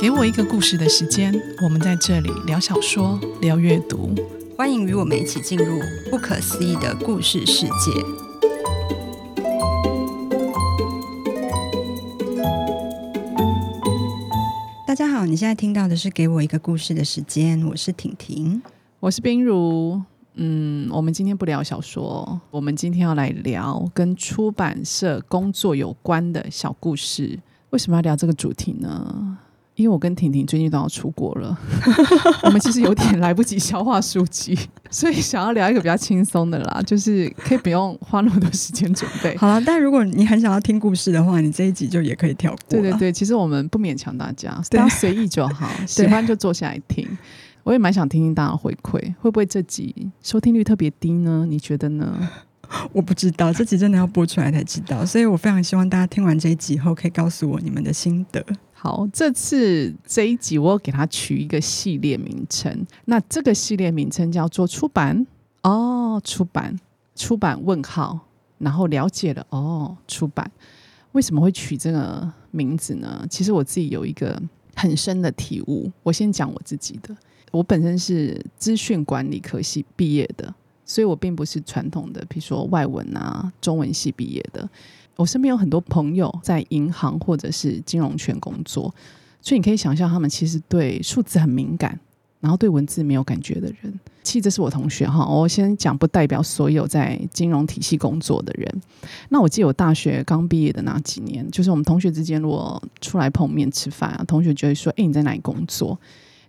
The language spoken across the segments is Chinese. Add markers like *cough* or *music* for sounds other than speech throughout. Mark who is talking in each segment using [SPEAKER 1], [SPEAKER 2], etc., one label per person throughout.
[SPEAKER 1] 给我一个故事的时间，我们在这里聊小说、聊阅读，
[SPEAKER 2] 欢迎与我们一起进入不可思议的故事世界。大家好，你现在听到的是《给我一个故事的时间》，我是婷婷，
[SPEAKER 1] 我是冰如。嗯，我们今天不聊小说，我们今天要来聊跟出版社工作有关的小故事。为什么要聊这个主题呢？因为我跟婷婷最近都要出国了，*laughs* 我们其实有点来不及消化书籍，*laughs* 所以想要聊一个比较轻松的啦，就是可以不用花那么多时间准备。*laughs*
[SPEAKER 2] 好了，但如果你很想要听故事的话，你这一集就也可以跳过。
[SPEAKER 1] 对对对，其实我们不勉强大家，大家随意就好，喜欢就坐下来听。我也蛮想听听大家回馈，会不会这集收听率特别低呢？你觉得呢？*laughs*
[SPEAKER 2] 我不知道，这集真的要播出来才知道，所以我非常希望大家听完这一集后，可以告诉我你们的心得。
[SPEAKER 1] 好，这次这一集我给它取一个系列名称，那这个系列名称叫做“出版”哦，出版，出版问号，然后了解了哦，出版为什么会取这个名字呢？其实我自己有一个很深的体悟，我先讲我自己的。我本身是资讯管理科系毕业的，所以我并不是传统的，比如说外文啊、中文系毕业的。我身边有很多朋友在银行或者是金融圈工作，所以你可以想象，他们其实对数字很敏感，然后对文字没有感觉的人。其实这是我同学哈，我先讲，不代表所有在金融体系工作的人。那我记得我大学刚毕业的那几年，就是我们同学之间如果出来碰面吃饭啊，同学就会说：“哎，你在哪里工作？”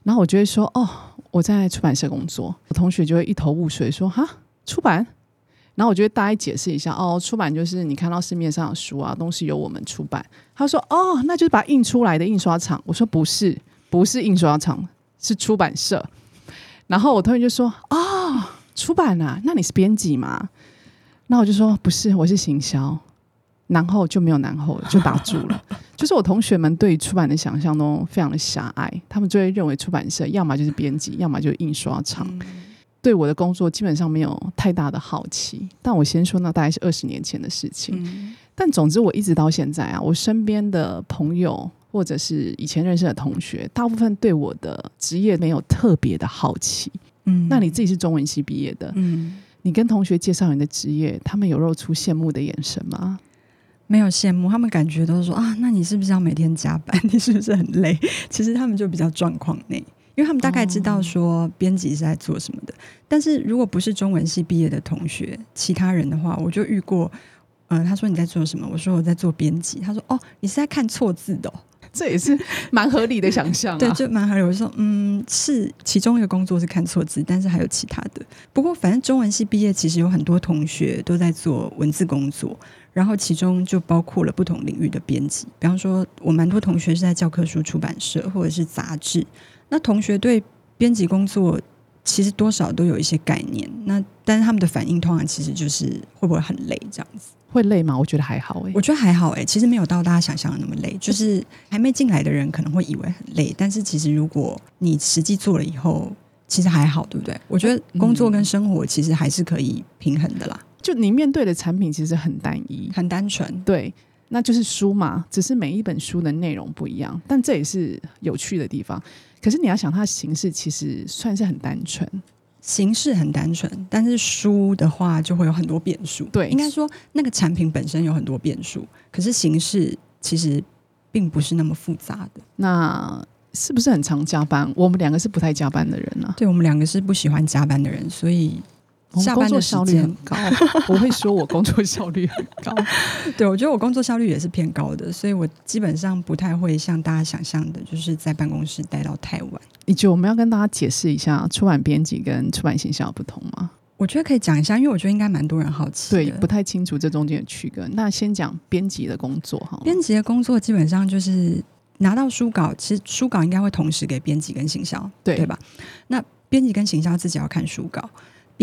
[SPEAKER 1] 然后我就会说：“哦，我在出版社工作。”我同学就会一头雾水，说：“哈，出版？”然后我就会大概解释一下：“哦，出版就是你看到市面上的书啊，都是由我们出版。”他说：“哦，那就是把印出来的印刷厂。”我说：“不是，不是印刷厂，是出版社。”然后我同学就说：“哦，出版啊，那你是编辑吗？”那我就说：“不是，我是行销。”然后就没有然后了，就打住了。*laughs* 就是我同学们对出版的想象都非常的狭隘，他们就会认为出版社要么就是编辑，要么就是印刷厂。嗯、对我的工作基本上没有太大的好奇。但我先说，那大概是二十年前的事情。嗯、但总之，我一直到现在啊，我身边的朋友或者是以前认识的同学，大部分对我的职业没有特别的好奇。嗯，那你自己是中文系毕业的，嗯，你跟同学介绍你的职业，他们有露出羡慕的眼神吗？
[SPEAKER 2] 没有羡慕，他们感觉都是说啊，那你是不是要每天加班？*laughs* 你是不是很累？其实他们就比较状况内，因为他们大概知道说编辑是在做什么的。哦、但是如果不是中文系毕业的同学，其他人的话，我就遇过。嗯、呃，他说你在做什么？我说我在做编辑。他说哦，你是在看错字的、哦。
[SPEAKER 1] 这也是 *laughs* 蛮合理的想象、啊，
[SPEAKER 2] 对，就蛮合理。我说，嗯，是其中一个工作是看错字，但是还有其他的。不过，反正中文系毕业，其实有很多同学都在做文字工作，然后其中就包括了不同领域的编辑。比方说，我蛮多同学是在教科书出版社或者是杂志。那同学对编辑工作其实多少都有一些概念。那但是他们的反应通常其实就是会不会很累这样子。
[SPEAKER 1] 会累吗？我觉得还好诶、欸，
[SPEAKER 2] 我觉得还好诶、欸，其实没有到大家想象的那么累。就是还没进来的人可能会以为很累，但是其实如果你实际做了以后，其实还好，对不对？我觉得工作跟生活其实还是可以平衡的啦。
[SPEAKER 1] 就你面对的产品其实很单一、
[SPEAKER 2] 很单纯，
[SPEAKER 1] 对，那就是书嘛，只是每一本书的内容不一样，但这也是有趣的地方。可是你要想，它的形式其实算是很单纯。
[SPEAKER 2] 形式很单纯，但是书的话就会有很多变数。
[SPEAKER 1] 对，
[SPEAKER 2] 应该说那个产品本身有很多变数，可是形式其实并不是那么复杂的。
[SPEAKER 1] 那是不是很常加班？我们两个是不太加班的人呢、啊。
[SPEAKER 2] 对，我们两个是不喜欢加班的人，所以。下班的效率很高，*laughs*
[SPEAKER 1] 我会说我工作效率很高。*laughs*
[SPEAKER 2] 对，我觉得我工作效率也是偏高的，所以我基本上不太会像大家想象的，就是在办公室待到太晚。
[SPEAKER 1] 你觉得我们要跟大家解释一下出版编辑跟出版行销不同吗？
[SPEAKER 2] 我觉得可以讲一下，因为我觉得应该蛮多人好奇，
[SPEAKER 1] 对，不太清楚这中间的区隔。那先讲编辑的工作哈，
[SPEAKER 2] 编辑的工作基本上就是拿到书稿，其实书稿应该会同时给编辑跟行销，对对吧？那编辑跟行销自己要看书稿。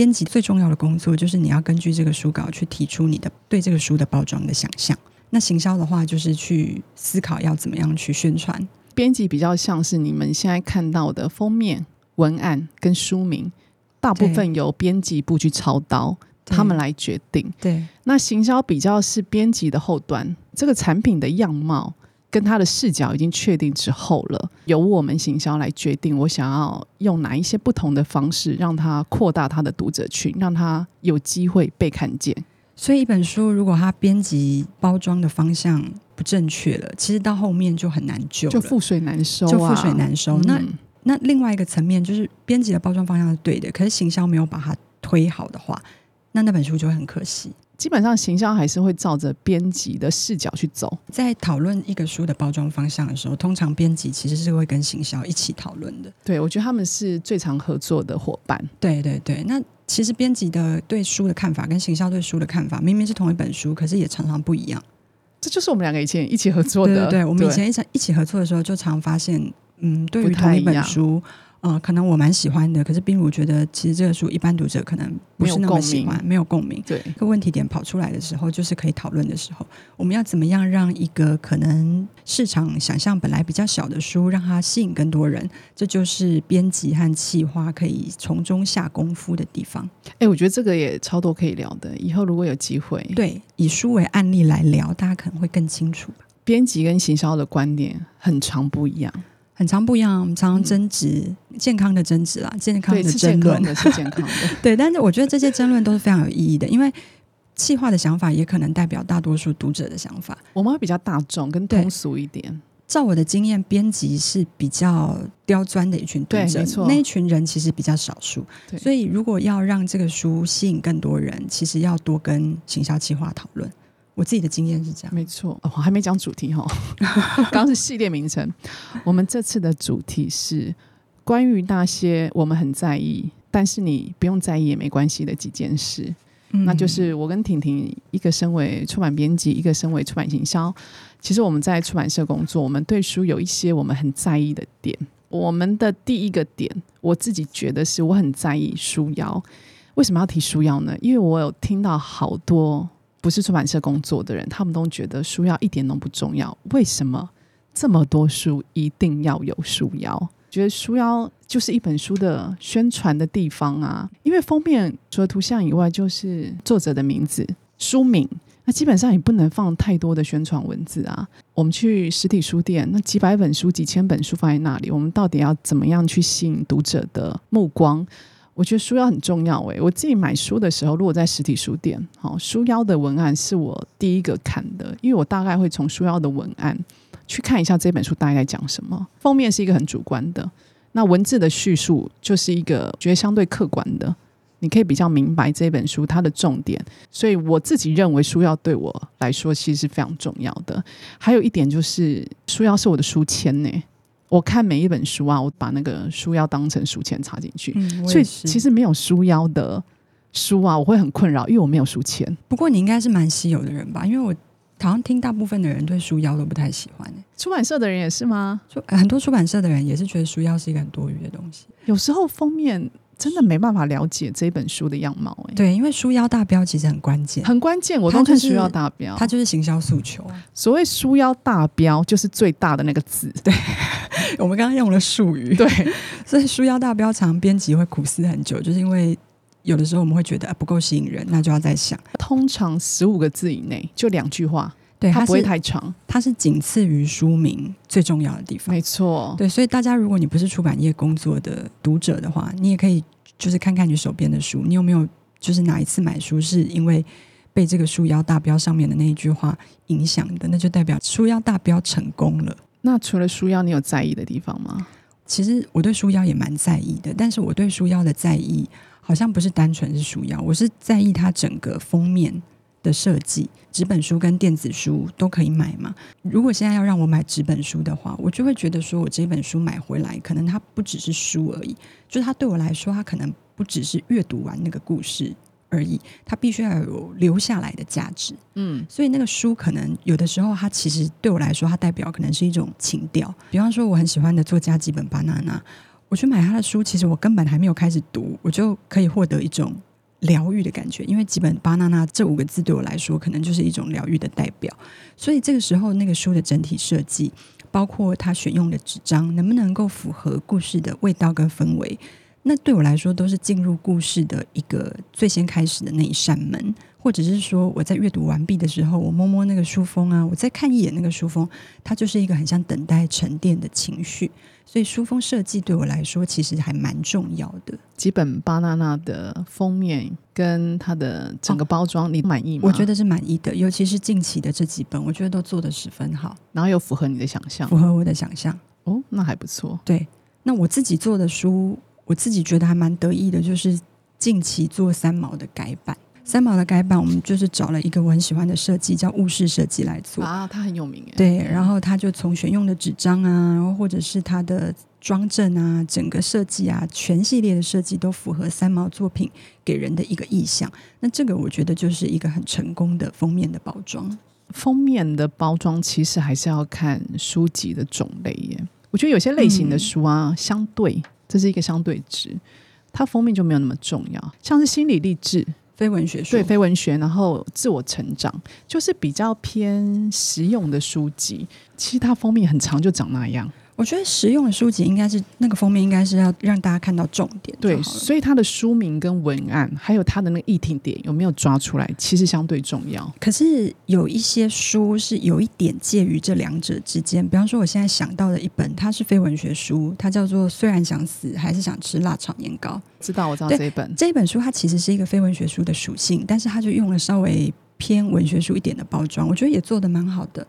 [SPEAKER 2] 编辑最重要的工作就是你要根据这个书稿去提出你的对这个书的包装的想象。那行销的话就是去思考要怎么样去宣传。
[SPEAKER 1] 编辑比较像是你们现在看到的封面文案跟书名，大部分由编辑部去操刀，他们来决定。
[SPEAKER 2] 对，
[SPEAKER 1] 那行销比较是编辑的后端，这个产品的样貌跟他的视角已经确定之后了，由我们行销来决定我想要用哪一些不同的方式，让他扩大他的读者群，让他有机会被看见。
[SPEAKER 2] 所以一本书如果它编辑包装的方向不正确了，其实到后面就很难救，
[SPEAKER 1] 就覆水难收啊，
[SPEAKER 2] 就覆水难收。
[SPEAKER 1] 嗯、
[SPEAKER 2] 那那另外一个层面就是编辑的包装方向是对的，可是行销没有把它推好的话，那那本书就会很可惜。
[SPEAKER 1] 基本上行销还是会照着编辑的视角去走。
[SPEAKER 2] 在讨论一个书的包装方向的时候，通常编辑其实是会跟行销一起讨论的。
[SPEAKER 1] 对，我觉得他们是最常合作的伙伴。
[SPEAKER 2] 对对对，那其实编辑的对书的看法跟行销对书的看法，明明是同一本书，可是也常常不一样。
[SPEAKER 1] 这就是我们两个以前一起合作的。
[SPEAKER 2] 对对对，我们以前一起一起合作的时候，就常发现，嗯，对于同一本书。呃，可能我蛮喜欢的，可是冰如觉得其实这个书一般读者可能不是那么喜欢，没有共鸣。
[SPEAKER 1] 对，
[SPEAKER 2] 个问题点跑出来的时候，就是可以讨论的时候，我们要怎么样让一个可能市场想象本来比较小的书，让它吸引更多人？这就是编辑和企划可以从中下功夫的地方。
[SPEAKER 1] 哎，我觉得这个也超多可以聊的，以后如果有机会，
[SPEAKER 2] 对，以书为案例来聊，大家可能会更清楚。
[SPEAKER 1] 编辑跟行销的观点很常不一样。
[SPEAKER 2] 很常不一样，我们常常争执、嗯、健康的争执啦，健康的争论
[SPEAKER 1] 是，是健康的。*laughs*
[SPEAKER 2] 对，但是我觉得这些争论都是非常有意义的，因为企划的想法也可能代表大多数读者的想法。
[SPEAKER 1] 我们会比较大众跟通俗一点。
[SPEAKER 2] 照我的经验，编辑是比较刁钻的一群读者，那一群人其实比较少数。所以如果要让这个书吸引更多人，其实要多跟行销企划讨论。我自己的经验是这样，
[SPEAKER 1] 没错。我还没讲主题哈，*laughs* 刚刚是系列名称。我们这次的主题是关于那些我们很在意，但是你不用在意也没关系的几件事。嗯、那就是我跟婷婷，一个身为出版编辑，一个身为出版行销。其实我们在出版社工作，我们对书有一些我们很在意的点。我们的第一个点，我自己觉得是我很在意书腰。为什么要提书腰呢？因为我有听到好多。不是出版社工作的人，他们都觉得书腰一点都不重要。为什么这么多书一定要有书腰？觉得书腰就是一本书的宣传的地方啊。因为封面除了图像以外，就是作者的名字、书名。那基本上也不能放太多的宣传文字啊。我们去实体书店，那几百本书、几千本书放在那里，我们到底要怎么样去吸引读者的目光？我觉得书腰很重要诶，我自己买书的时候，如果在实体书店，好，书腰的文案是我第一个看的，因为我大概会从书腰的文案去看一下这本书大概在讲什么。封面是一个很主观的，那文字的叙述就是一个觉得相对客观的，你可以比较明白这本书它的重点。所以我自己认为书腰对我来说其实是非常重要的。还有一点就是书腰是我的书签呢。我看每一本书啊，我把那个书腰当成书签插进去，嗯，所以其实没有书腰的书啊，我会很困扰，因为我没有书签。
[SPEAKER 2] 不过你应该是蛮稀有的人吧？因为我好像听大部分的人对书腰都不太喜欢。
[SPEAKER 1] 出版社的人也是吗？
[SPEAKER 2] 很多出版社的人也是觉得书腰是一个很多余的东西。
[SPEAKER 1] 有时候封面。真的没办法了解这本书的样貌哎，
[SPEAKER 2] 对，因为书腰大标其实很关键，
[SPEAKER 1] 很关键。我都看书腰大标，
[SPEAKER 2] 它就是行销诉求。
[SPEAKER 1] 所谓书腰大标，就是最大的那个字。
[SPEAKER 2] 对，我们刚刚用了术语。
[SPEAKER 1] 对，*laughs*
[SPEAKER 2] 所以书腰大标，常编辑会苦思很久，就是因为有的时候我们会觉得不够吸引人，那就要再想。
[SPEAKER 1] 通常十五个字以内，就两句话。对，它不会太长，
[SPEAKER 2] 它是仅次于书名最重要的地方。
[SPEAKER 1] 没错，
[SPEAKER 2] 对，所以大家如果你不是出版业工作的读者的话，你也可以就是看看你手边的书，你有没有就是哪一次买书是因为被这个书腰大标上面的那一句话影响的，那就代表书腰大标成功了。
[SPEAKER 1] 那除了书腰，你有在意的地方吗？
[SPEAKER 2] 其实我对书腰也蛮在意的，但是我对书腰的在意好像不是单纯是书腰，我是在意它整个封面。的设计，纸本书跟电子书都可以买嘛？如果现在要让我买纸本书的话，我就会觉得说，我这本书买回来，可能它不只是书而已，就是它对我来说，它可能不只是阅读完那个故事而已，它必须要有留下来的价值。嗯，所以那个书可能有的时候，它其实对我来说，它代表可能是一种情调。比方说，我很喜欢的作家吉本巴娜娜，我去买他的书，其实我根本还没有开始读，我就可以获得一种。疗愈的感觉，因为吉本巴娜娜这五个字对我来说，可能就是一种疗愈的代表。所以这个时候，那个书的整体设计，包括他选用的纸张，能不能够符合故事的味道跟氛围，那对我来说都是进入故事的一个最先开始的那一扇门。或者是说我在阅读完毕的时候，我摸摸那个书封啊，我再看一眼那个书封，它就是一个很像等待沉淀的情绪。所以书封设计对我来说其实还蛮重要的。
[SPEAKER 1] 几本巴娜娜的封面跟它的整个包装，你满意吗？
[SPEAKER 2] 我觉得是满意的，尤其是近期的这几本，我觉得都做得十分好，
[SPEAKER 1] 然后又符合你的想象，
[SPEAKER 2] 符合我的想象。
[SPEAKER 1] 哦，那还不错。
[SPEAKER 2] 对，那我自己做的书，我自己觉得还蛮得意的，就是近期做三毛的改版。三毛的改版，我们就是找了一个我很喜欢的设计，叫雾式设计来做
[SPEAKER 1] 啊，他很有名哎。
[SPEAKER 2] 对，然后他就从选用的纸张啊，然后或者是它的装帧啊，整个设计啊，全系列的设计都符合三毛作品给人的一个意象。那这个我觉得就是一个很成功的封面的包装。
[SPEAKER 1] 封面的包装其实还是要看书籍的种类耶。我觉得有些类型的书啊，嗯、相对这是一个相对值，它封面就没有那么重要，像是心理励志。
[SPEAKER 2] 非文学书，
[SPEAKER 1] 对，非文学，然后自我成长，就是比较偏实用的书籍。其实它封面很长，就长那样。
[SPEAKER 2] 我觉得实用的书籍应该是那个封面，应该是要让大家看到重点。
[SPEAKER 1] 对，所以它的书名跟文案，还有它的那个议题点有没有抓出来，其实相对重要。
[SPEAKER 2] 可是有一些书是有一点介于这两者之间，比方说我现在想到的一本，它是非文学书，它叫做《虽然想死，还是想吃辣炒年糕》。
[SPEAKER 1] 知道，我知道这一本。
[SPEAKER 2] 这一本书它其实是一个非文学书的属性，但是它就用了稍微偏文学书一点的包装，我觉得也做的蛮好的。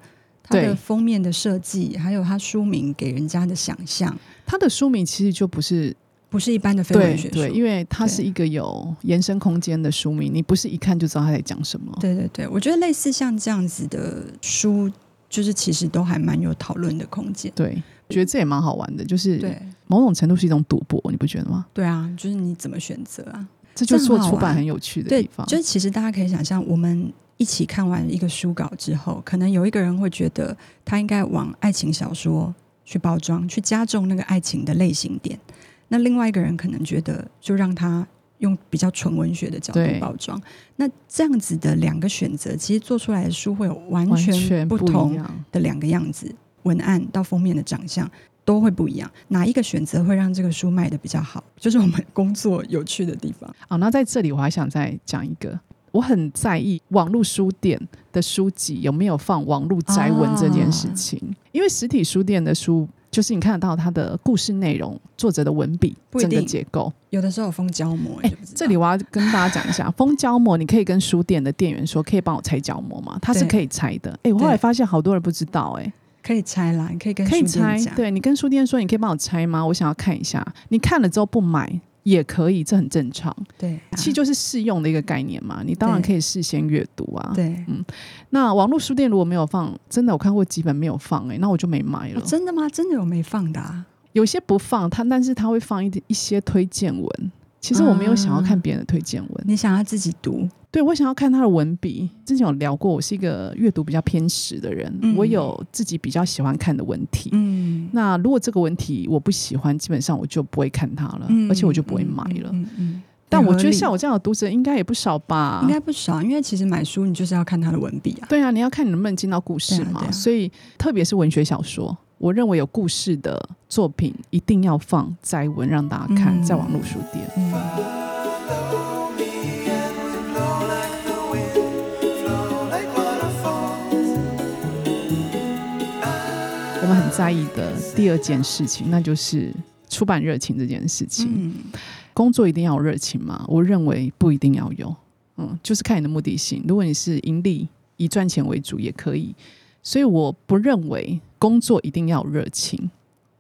[SPEAKER 2] 它的封面的设计，还有它书名给人家的想象，
[SPEAKER 1] 它的书名其实就不是
[SPEAKER 2] 不是一般的非文学书，
[SPEAKER 1] 对，对，因为它是一个有延伸空间的书名，你不是一看就知道它在讲什么。
[SPEAKER 2] 对对对，我觉得类似像这样子的书，就是其实都还蛮有讨论的空间。
[SPEAKER 1] 对，我觉得这也蛮好玩的，就是对某种程度是一种赌博，你不觉得吗？
[SPEAKER 2] 对啊，就是你怎么选择啊？
[SPEAKER 1] 这就是做出版很有趣的地方。
[SPEAKER 2] 就是其实大家可以想象我们。一起看完一个书稿之后，可能有一个人会觉得他应该往爱情小说去包装，去加重那个爱情的类型点。那另外一个人可能觉得，就让他用比较纯文学的角度包装。那这样子的两个选择，其实做出来的书会有完全不同的两个样子，文案到封面的长相都会不一样。哪一个选择会让这个书卖的比较好？就是我们工作有趣的地方。
[SPEAKER 1] 好，那在这里我还想再讲一个。我很在意网络书店的书籍有没有放网络摘文这件事情，哦、因为实体书店的书就是你看得到它的故事内容、作者的文笔、整个结构，
[SPEAKER 2] 有的时候有封胶膜。
[SPEAKER 1] 哎，这里我要跟大家讲一下，封胶膜你可以跟书店的店员说，可以帮我拆胶膜吗？它是可以拆的。哎，我后来发现好多人不知道、欸，哎，
[SPEAKER 2] 可以拆啦，你可以跟书
[SPEAKER 1] 可以拆，对，你跟书店说，你可以帮我拆吗？我想要看一下，你看了之后不买。也可以，这很正常。
[SPEAKER 2] 对，
[SPEAKER 1] 其实就是试用的一个概念嘛。你当然可以事先阅读啊。
[SPEAKER 2] 对，
[SPEAKER 1] 嗯。那网络书店如果没有放，真的我看过几本没有放、欸，哎，那我就没买了。
[SPEAKER 2] 哦、真的吗？真的有没放的啊？有
[SPEAKER 1] 些不放，它但是他会放一一些推荐文。其实我没有想要看别人的推荐文、嗯，
[SPEAKER 2] 你想要自己读。
[SPEAKER 1] 对，我想要看他的文笔。之前有聊过，我是一个阅读比较偏实的人，嗯、我有自己比较喜欢看的文体。嗯，那如果这个文体我不喜欢，基本上我就不会看它了，嗯、而且我就不会买了。嗯，嗯，嗯，但我觉得像我这样的读者应该也不少吧？
[SPEAKER 2] 应该不少，因为其实买书你就是要看他的文笔啊。
[SPEAKER 1] 对啊，你要看你能不能进到故事嘛。啊啊、所以特别是文学小说，我认为有故事的作品一定要放摘文让大家看，在网络书店。嗯在意的第二件事情，那就是出版热情这件事情。嗯、工作一定要有热情吗？我认为不一定要有。嗯，就是看你的目的性。如果你是盈利，以赚钱为主也可以。所以我不认为工作一定要有热情。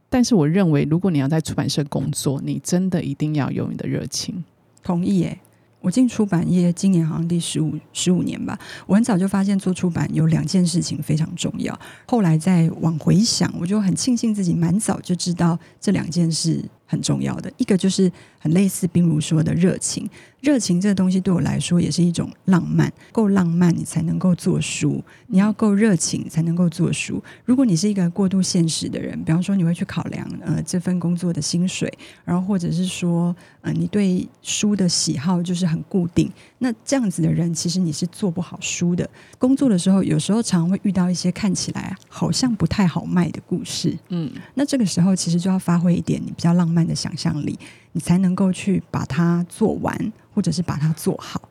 [SPEAKER 1] 但是我认为，如果你要在出版社工作，你真的一定要有你的热情。
[SPEAKER 2] 同意耶。我进出版业今年好像第十五十五年吧。我很早就发现做出版有两件事情非常重要。后来再往回想，我就很庆幸自己蛮早就知道这两件事很重要的。一个就是很类似冰如说的热情。热情这个东西对我来说也是一种浪漫，够浪漫你才能够做书，你要够热情才能够做书。如果你是一个过度现实的人，比方说你会去考量呃这份工作的薪水，然后或者是说呃你对书的喜好就是很固定，那这样子的人其实你是做不好书的。工作的时候有时候常常会遇到一些看起来好像不太好卖的故事，嗯，那这个时候其实就要发挥一点你比较浪漫的想象力。你才能够去把它做完，或者是把它做好。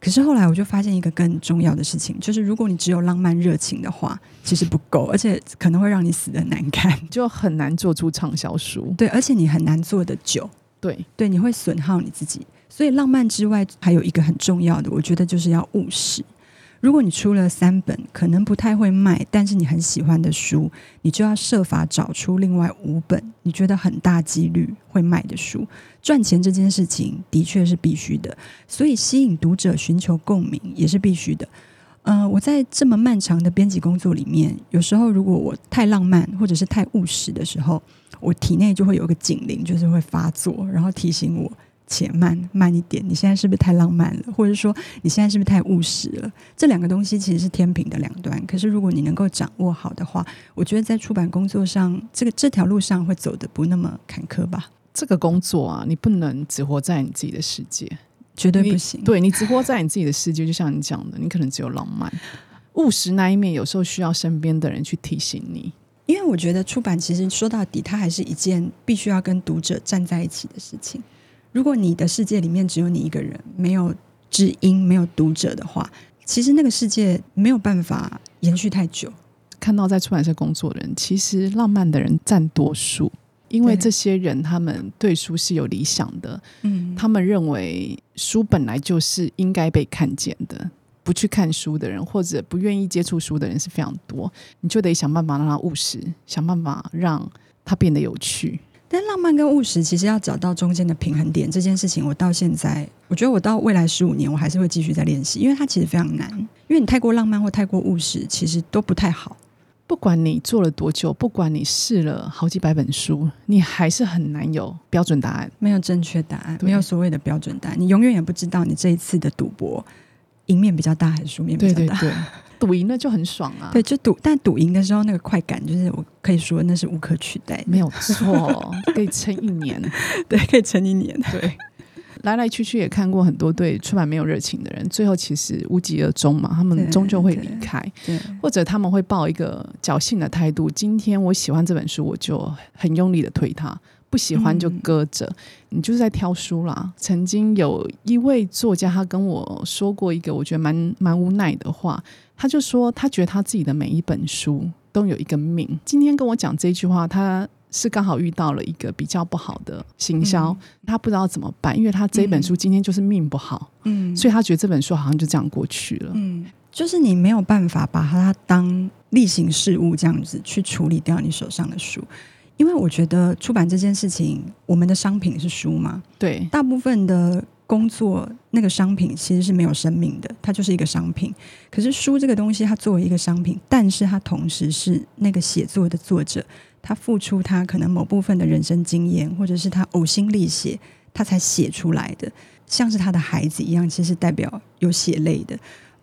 [SPEAKER 2] 可是后来我就发现一个更重要的事情，就是如果你只有浪漫热情的话，其实不够，而且可能会让你死的难看，*laughs*
[SPEAKER 1] 就很难做出畅销书。
[SPEAKER 2] 对，而且你很难做的久。
[SPEAKER 1] 对
[SPEAKER 2] 对，你会损耗你自己。所以浪漫之外，还有一个很重要的，我觉得就是要务实。如果你出了三本可能不太会卖，但是你很喜欢的书，你就要设法找出另外五本你觉得很大几率会卖的书。赚钱这件事情的确是必须的，所以吸引读者、寻求共鸣也是必须的。嗯、呃，我在这么漫长的编辑工作里面，有时候如果我太浪漫或者是太务实的时候，我体内就会有个警铃，就是会发作，然后提醒我。且慢慢一点，你现在是不是太浪漫了？或者说你现在是不是太务实了？这两个东西其实是天平的两端。可是如果你能够掌握好的话，我觉得在出版工作上，这个这条路上会走得不那么坎坷吧。
[SPEAKER 1] 这个工作啊，你不能只活在你自己的世界，
[SPEAKER 2] 绝对不行。
[SPEAKER 1] 你对你只活在你自己的世界，就像你讲的，你可能只有浪漫、务实那一面，有时候需要身边的人去提醒你。
[SPEAKER 2] 因为我觉得出版其实说到底，它还是一件必须要跟读者站在一起的事情。如果你的世界里面只有你一个人，没有知音，没有读者的话，其实那个世界没有办法延续太久。
[SPEAKER 1] 看到在出版社工作的人，其实浪漫的人占多数，因为这些人他们对书是有理想的，嗯，他们认为书本来就是应该被看见的。不去看书的人，或者不愿意接触书的人是非常多，你就得想办法让他务实，想办法让他变得有趣。
[SPEAKER 2] 但浪漫跟务实其实要找到中间的平衡点，这件事情我到现在，我觉得我到未来十五年，我还是会继续在练习，因为它其实非常难。因为你太过浪漫或太过务实，其实都不太好。
[SPEAKER 1] 不管你做了多久，不管你试了好几百本书，你还是很难有标准答案，
[SPEAKER 2] 没有正确答案，没有所谓的标准答案，你永远也不知道你这一次的赌博赢面比较大还是输面比较大。
[SPEAKER 1] 对对对。赌赢了就很爽啊！
[SPEAKER 2] 对，就赌，但赌赢的时候那个快感，就是我可以说那是无可取代，
[SPEAKER 1] 没有错，*laughs* 可以撑一年，*laughs*
[SPEAKER 2] 对，可以撑一年。
[SPEAKER 1] 对，来来去去也看过很多对出版没有热情的人，最后其实无疾而终嘛，他们终究会离
[SPEAKER 2] 开，
[SPEAKER 1] 或者他们会抱一个侥幸的态度，今天我喜欢这本书，我就很用力的推它。不喜欢就搁着，嗯，你就是在挑书啦。曾经有一位作家，他跟我说过一个我觉得蛮蛮无奈的话，他就说他觉得他自己的每一本书都有一个命。今天跟我讲这句话，他是刚好遇到了一个比较不好的行销，嗯，他不知道怎么办，因为他这本书今天就是命不好，嗯，所以他觉得这本书好像就这样过去了，
[SPEAKER 2] 嗯，就是你没有办法把它当例行事务这样子去处理掉你手上的书。因为我觉得出版这件事情，我们的商品是书嘛，
[SPEAKER 1] 对，
[SPEAKER 2] 大部分的工作那个商品其实是没有生命的，它就是一个商品。可是书这个东西，它作为一个商品，但是它同时是那个写作的作者，他付出他可能某部分的人生经验，或者是他呕心沥血，他才写出来的，像是他的孩子一样，其实代表有血泪的。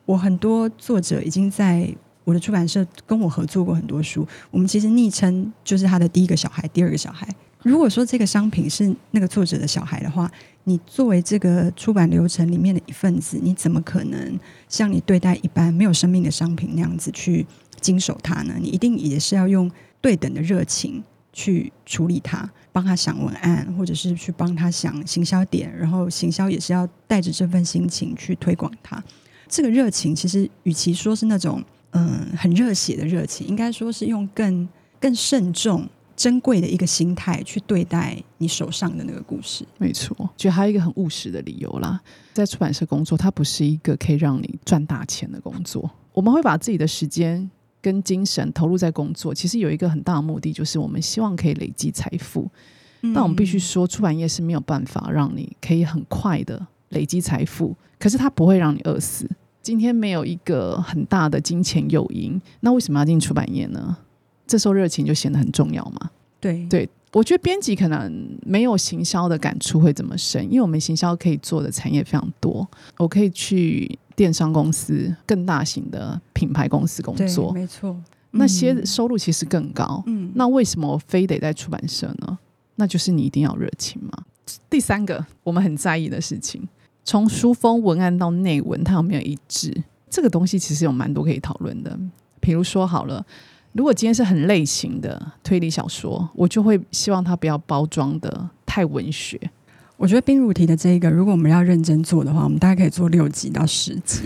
[SPEAKER 2] 我很多作者已经在。我的出版社跟我合作过很多书，我们其实昵称就是他的第一个小孩、第二个小孩。如果说这个商品是那个作者的小孩的话，你作为这个出版流程里面的一份子，你怎么可能像你对待一般没有生命的商品那样子去经手它呢？你一定也是要用对等的热情去处理它，帮他想文案，或者是去帮他想行销点，然后行销也是要带着这份心情去推广它。这个热情其实与其说是那种。嗯，很热血的热情，应该说是用更更慎重、珍贵的一个心态去对待你手上的那个故事。
[SPEAKER 1] 没错，觉得还有一个很务实的理由啦，在出版社工作，它不是一个可以让你赚大钱的工作。我们会把自己的时间跟精神投入在工作，其实有一个很大的目的，就是我们希望可以累积财富。嗯。但我们必须说，出版业是没有办法让你可以很快的累积财富，可是它不会让你饿死。今天没有一个很大的金钱诱因，那为什么要进出版业呢？这时候热情就显得很重要嘛。
[SPEAKER 2] 对
[SPEAKER 1] 对，我觉得编辑可能没有行销的感触会这么深，因为我们行销可以做的产业非常多，我可以去电商公司、更大型的品牌公司工作，
[SPEAKER 2] 没错，
[SPEAKER 1] 那些收入其实更高。嗯，那为什么我非得在出版社呢？那就是你一定要热情嘛。第三个，我们很在意的事情。从书封文案到内文，它有没有一致？这个东西其实有蛮多可以讨论的。比如说，好了，如果今天是很类型的推理小说，我就会希望它不要包装的太文学。
[SPEAKER 2] 我觉得冰如提的这一个，如果我们要认真做的话，我们大概可以做六集到十集。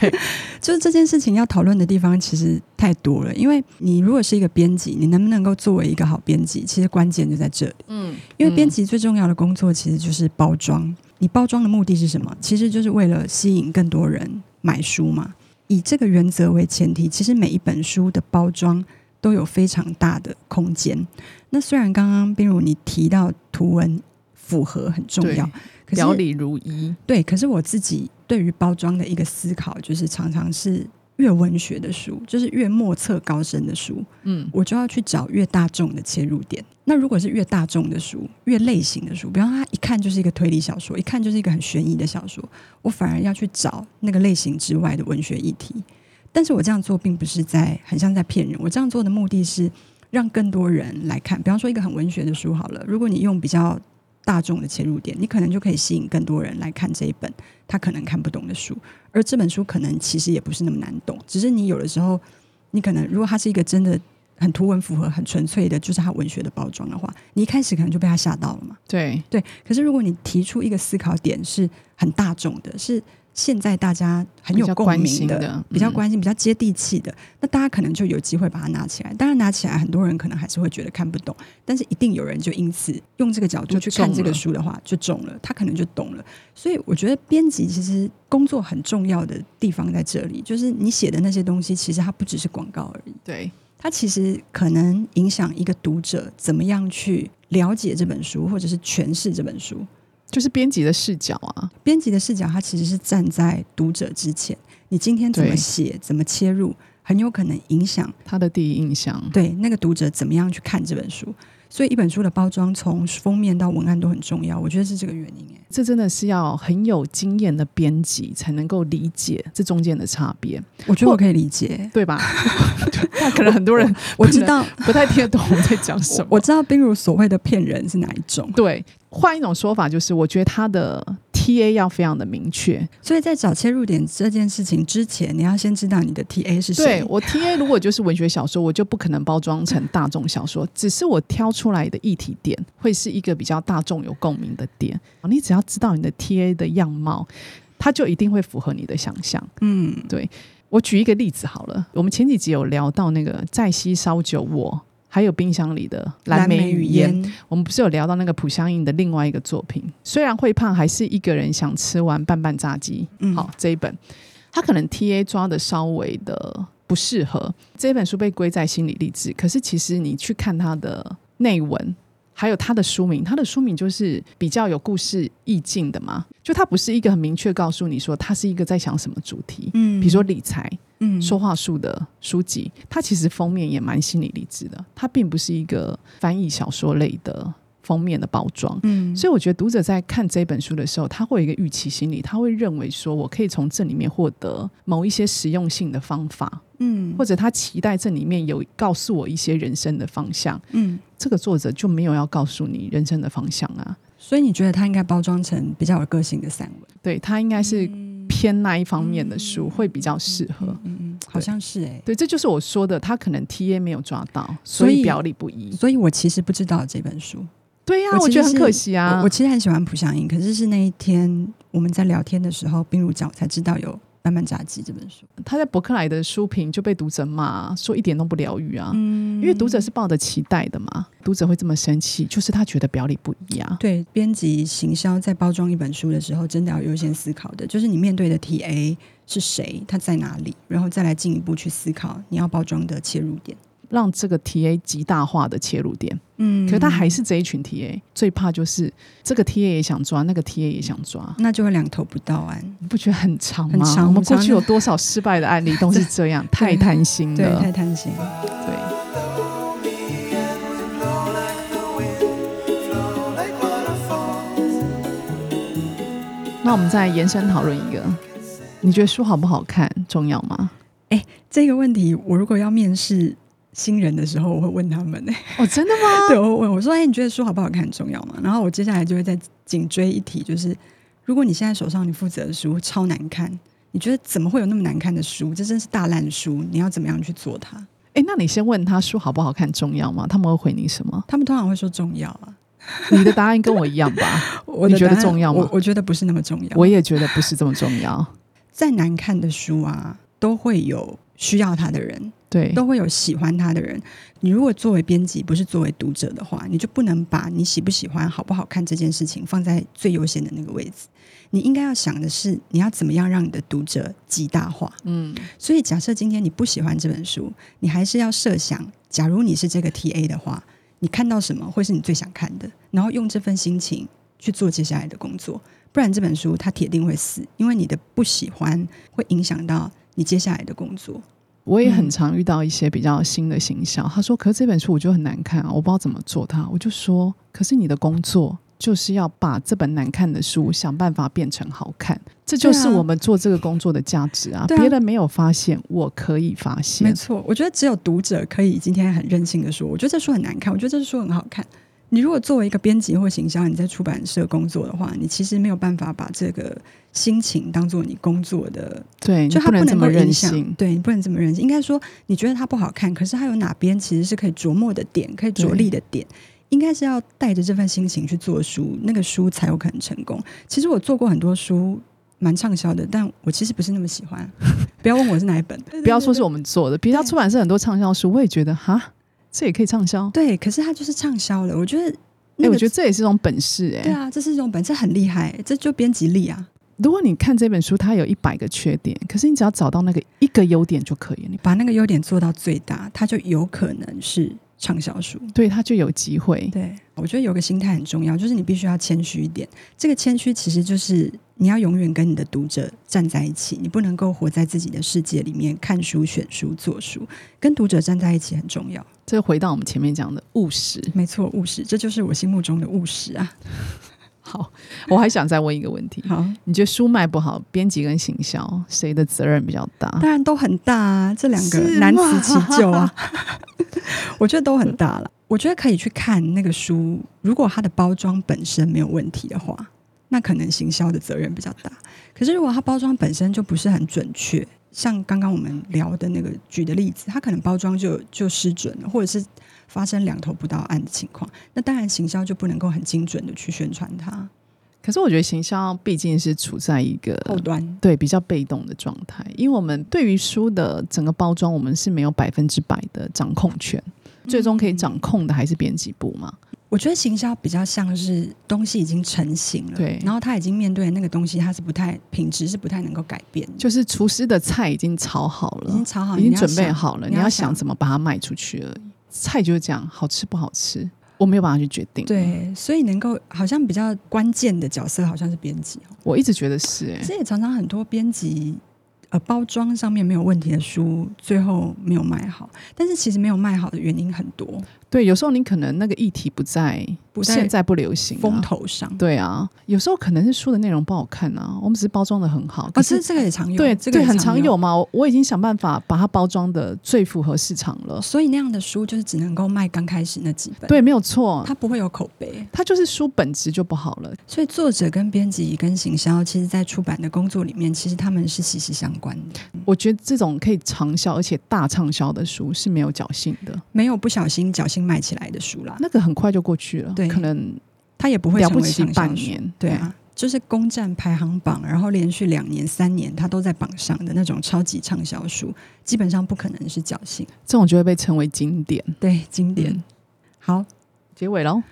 [SPEAKER 1] 对，*laughs*
[SPEAKER 2] 就是这件事情要讨论的地方其实太多了。因为你如果是一个编辑，你能不能够作为一个好编辑，其实关键就在这里。嗯，因为编辑最重要的工作其实就是包装。你包装的目的是什么？其实就是为了吸引更多人买书嘛。以这个原则为前提，其实每一本书的包装都有非常大的空间。那虽然刚刚冰如你提到图文符合很重要，可是
[SPEAKER 1] 表里如一，
[SPEAKER 2] 对。可是我自己对于包装的一个思考，就是常常是越文学的书，就是越莫测高深的书，嗯，我就要去找越大众的切入点。那如果是越大众的书，越类型的书，比方它一看就是一个推理小说，一看就是一个很悬疑的小说，我反而要去找那个类型之外的文学议题。但是我这样做并不是在很像在骗人，我这样做的目的是让更多人来看。比方说一个很文学的书好了，如果你用比较大众的切入点，你可能就可以吸引更多人来看这一本他可能看不懂的书，而这本书可能其实也不是那么难懂，只是你有的时候你可能如果它是一个真的。很图文符合、很纯粹的，就是它文学的包装的话，你一开始可能就被它吓到了嘛。
[SPEAKER 1] 对
[SPEAKER 2] 对，可是如果你提出一个思考点是很大众的，是现在大家很有共鸣的、比较关心、比较接地气的，那大家可能就有机会把它拿起来。当然，拿起来很多人可能还是会觉得看不懂，但是一定有人就因此用这个角度去看这个书的话，就中了，他可能就懂了。所以，我觉得编辑其实工作很重要的地方在这里，就是你写的那些东西，其实它不只是广告而已。
[SPEAKER 1] 对。
[SPEAKER 2] 它其实可能影响一个读者怎么样去了解这本书，或者是诠释这本书，
[SPEAKER 1] 就是编辑的视角啊。
[SPEAKER 2] 编辑的视角，它其实是站在读者之前。你今天怎么写，怎么切入，很有可能影响
[SPEAKER 1] 他的第一印象。
[SPEAKER 2] 对，那个读者怎么样去看这本书。所以一本书的包装，从封面到文案都很重要。我觉得是这个原因。哎，
[SPEAKER 1] 这真的是要很有经验的编辑才能够理解这中间的差别。
[SPEAKER 2] 我觉得我可以理解，
[SPEAKER 1] 对吧？*laughs* 那可能很多人
[SPEAKER 2] 我，我知道
[SPEAKER 1] 不太听得懂我在讲什么。
[SPEAKER 2] 我知道比如所谓的骗人是哪一种？
[SPEAKER 1] 对。换一种说法，就是我觉得他的 TA 要非常的明确，
[SPEAKER 2] 所以在找切入点这件事情之前，你要先知道你的 TA 是谁。
[SPEAKER 1] 对，我 TA 如果就是文学小说，我就不可能包装成大众小说，只是我挑出来的议题点会是一个比较大众有共鸣的点。你只要知道你的 TA 的样貌，它就一定会符合你的想象。嗯，对，我举一个例子好了，我们前几集有聊到那个在西烧酒窝。还有冰箱里的蓝莓与烟，我们不是有聊到那个蒲相映的另外一个作品？虽然会胖，还是一个人想吃完半半炸鸡。嗯，好，这一本他可能 TA 抓的稍微的不适合。这本书被归在心理励志，可是其实你去看它的内文，还有它的书名，它的书名就是比较有故事意境的嘛。就它不是一个很明确告诉你说它是一个在想什么主题。嗯，比如说理财。嗯，说话术的书籍，它其实封面也蛮心理励志的，它并不是一个翻译小说类的封面的包装。嗯，所以我觉得读者在看这本书的时候，他会有一个预期心理，他会认为说我可以从这里面获得某一些实用性的方法，嗯，或者他期待这里面有告诉我一些人生的方向。嗯，这个作者就没有要告诉你人生的方向啊，
[SPEAKER 2] 所以你觉得他应该包装成比较有个性的散文？
[SPEAKER 1] 对，他应该是。偏那一方面的书会比较适合，嗯
[SPEAKER 2] 嗯，嗯，好像是哎、欸，
[SPEAKER 1] 对，这就是我说的，他可能 TA 没有抓到，所以表里不一，
[SPEAKER 2] 所以我其实不知道这本书，
[SPEAKER 1] 对呀、啊，我觉得很可惜啊，
[SPEAKER 2] 我，我其实很喜欢蒲相英，可是是那一天我们在聊天的时候，冰如讲才知道有。半半炸鸡这本书，
[SPEAKER 1] 他在博客来的书评就被读者骂，说一点都不疗愈啊。嗯，因为读者是抱着期待的嘛，读者会这么生气，就是他觉得表里不一啊。
[SPEAKER 2] 对，编辑行销在包装一本书的时候，真的要优先思考的，就是你面对的 TA 是谁，他在哪里，然后再来进一步去思考你要包装的切入点。
[SPEAKER 1] 让这个 TA 极大化的切入点，嗯，可是他还是这一群 TA，最怕就是这个 TA 也想抓，那个 TA 也想抓，
[SPEAKER 2] 那就会两头不到岸。
[SPEAKER 1] 你不觉得很长吗？
[SPEAKER 2] 很长。
[SPEAKER 1] 我们过去有多少失败的案例都是这样，*laughs* 太贪心了，
[SPEAKER 2] 对，太贪心。
[SPEAKER 1] 对。那我们再延伸讨论一个，你觉得书好不好看重要吗？
[SPEAKER 2] 哎，这个问题，我如果要面试新人的时候，我会问他们呢。*laughs*
[SPEAKER 1] 哦，真的吗？
[SPEAKER 2] 对，我会问我说：“哎，你觉得书好不好看很重要吗？”然后我接下来就会再紧追一题，就是如果你现在手上你负责的书超难看，你觉得怎么会有那么难看的书？这真是大烂书，你要怎么样去做它？
[SPEAKER 1] 哎，那你先问他书好不好看重要吗？他们会回你什么？
[SPEAKER 2] 他们通常会说重要啊。
[SPEAKER 1] 你的答案跟我一样吧？*laughs*
[SPEAKER 2] 我
[SPEAKER 1] 你觉得重要吗？
[SPEAKER 2] 我我觉得不是那么重要。
[SPEAKER 1] 我也觉得不是这么重要。
[SPEAKER 2] 再难看的书啊，都会有需要它的人，
[SPEAKER 1] 对，
[SPEAKER 2] 都会有喜欢他的人。你如果作为编辑，不是作为读者的话，你就不能把你喜不喜欢、好不好看这件事情放在最优先的那个位置。你应该要想的是，你要怎么样让你的读者极大化。嗯，所以假设今天你不喜欢这本书，你还是要设想，假如你是这个 TA 的话，你看到什么会是你最想看的，然后用这份心情去做接下来的工作。不然这本书它铁定会死，因为你的不喜欢会影响到你接下来的工作。
[SPEAKER 1] 我也很常遇到一些比较新的行销，他说：“可是这本书我觉得很难看啊，我不知道怎么做它。”我就说：“可是你的工作。”就是要把这本难看的书想办法变成好看，这就是我们做这个工作的价值啊！别人没有发现，我可以发现。
[SPEAKER 2] 没错，我觉得只有读者可以今天很任性的说：“我觉得这书很难看，我觉得这书很好看。”你如果作为一个编辑或行销，你在出版社工作的话，你其实没有办法把这个心情当做你工作的。
[SPEAKER 1] 对，
[SPEAKER 2] 就他不能
[SPEAKER 1] 这么任性。
[SPEAKER 2] 对，你不能这么任性。应该说，你觉得它不好看，可是它有哪边其实是可以琢磨的点，可以着力的点。应该是要带着这份心情去做书，那个书才有可能成功。其实我做过很多书，蛮畅销的，但我其实不是那么喜欢。*laughs* 不要问我是哪一本，
[SPEAKER 1] 不要说是我们做的。比如出版社很多畅销书，我也觉得哈，这也可以畅销。
[SPEAKER 2] 对，可是它就是畅销了。我觉得，哎、
[SPEAKER 1] 那我觉得这也是一种本事、欸，哎，
[SPEAKER 2] 对啊，这是一种本事，很厉害，这就编辑力啊。
[SPEAKER 1] 如果你看这本书，它有一百个缺点，可是你只要找到那个一个优点就可以了。你
[SPEAKER 2] 把那个优点做到最大，它就有可能是。畅销书，
[SPEAKER 1] 对，它就有机会。
[SPEAKER 2] 对，我觉得有个心态很重要，就是你必须要谦虚一点。这个谦虚其实就是你要永远跟你的读者站在一起，你不能够活在自己的世界里面看书、选书、做书。跟读者站在一起很重要。
[SPEAKER 1] 这回到我们前面讲的务实，
[SPEAKER 2] 没错，务实，这就是我心目中的务实啊。
[SPEAKER 1] 好，我还想再问一个问题。
[SPEAKER 2] 好，
[SPEAKER 1] 你觉得书卖不好，编辑跟行销谁的责任比较大？
[SPEAKER 2] 当然都很大啊，这两个难辞其咎啊。*laughs* 我觉得都很大了。我觉得可以去看那个书，如果它的包装本身没有问题的话，那可能行销的责任比较大。可是如果它包装本身就不是很准确，像刚刚我们聊的那个举的例子，它可能包装就就失准了，或者是发生两头不到岸的情况，那当然行销就不能够很精准的去宣传它。
[SPEAKER 1] 可是我觉得行销毕竟是处在一个
[SPEAKER 2] 后端，
[SPEAKER 1] 对，比较被动的状态，因为我们对于书的整个包装，我们是没有百分之百的掌控权，最终可以掌控的还是编辑部嘛。
[SPEAKER 2] 我觉得行销比较像是东西已经成型了，
[SPEAKER 1] 对，
[SPEAKER 2] 然后他已经面对那个东西，它是不太品质是不太能够改变，
[SPEAKER 1] 就是厨师的菜已经炒好了，
[SPEAKER 2] 已经炒好，
[SPEAKER 1] 已经准备好了，你要，想怎么把它卖出去而已。菜就是这样，好吃不好吃。我没有办法去决定，
[SPEAKER 2] 对，所以能够好像比较关键的角色好像是编辑，
[SPEAKER 1] 我一直觉得是、欸，哎，
[SPEAKER 2] 这也常常很多编辑。呃，包装上面没有问题的书，最后没有卖好。但是其实没有卖好的原因很多。
[SPEAKER 1] 对，有时候你可能那个议题不在，不在现在不流行
[SPEAKER 2] 风头上。
[SPEAKER 1] 对啊，有时候可能是书的内容不好看啊，我们只是包装的很好。可是、
[SPEAKER 2] 哦、这个也常有，
[SPEAKER 1] 对，
[SPEAKER 2] 这个
[SPEAKER 1] 对很常有嘛。我已经想办法把它包装的最符合市场了。
[SPEAKER 2] 所以那样的书就是只能够卖刚开始那几本。
[SPEAKER 1] 对，没有错，
[SPEAKER 2] 它不会有口碑，
[SPEAKER 1] 它就是书本质就不好了。
[SPEAKER 2] 所以作者跟编辑跟行销，其实在出版的工作里面，其实他们是息息相关的。
[SPEAKER 1] 我。觉得这种可以长销而且大畅销的书是没有侥幸的，
[SPEAKER 2] 没有不小心侥幸卖起来的书啦。
[SPEAKER 1] 那个很快就过去了，
[SPEAKER 2] 对，
[SPEAKER 1] 可能
[SPEAKER 2] 它也不会
[SPEAKER 1] 了不起半年，
[SPEAKER 2] 对啊，就是攻占排行榜，然后连续两年、三年它都在榜上的那种超级畅销书，基本上不可能是侥幸，
[SPEAKER 1] 这种就会被称为经典，
[SPEAKER 2] 对，经典。嗯、好，
[SPEAKER 1] 结尾喽。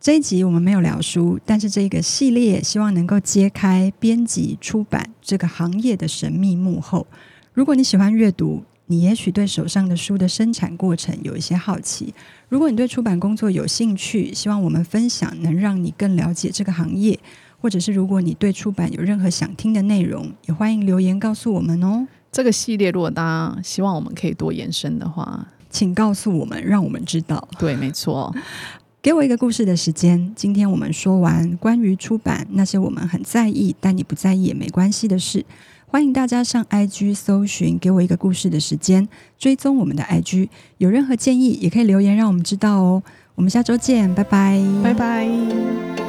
[SPEAKER 2] 这一集我们没有聊书，但是这个系列希望能够揭开编辑出版这个行业的神秘幕后。如果你喜欢阅读，你也许对手上的书的生产过程有一些好奇。如果你对出版工作有兴趣，希望我们分享能让你更了解这个行业，或者是如果你对出版有任何想听的内容，也欢迎留言告诉我们哦。
[SPEAKER 1] 这个系列如果大家希望我们可以多延伸的话，
[SPEAKER 2] 请告诉我们，让我们知道。
[SPEAKER 1] 对，没错。*laughs*
[SPEAKER 2] 给我一个故事的时间。今天我们说完关于出版那些我们很在意，但你不在意也没关系的事。欢迎大家上 IG 搜寻“给我一个故事的时间”，追踪我们的 IG。有任何建议也可以留言让我们知道哦。我们下周见，拜拜，
[SPEAKER 1] 拜拜。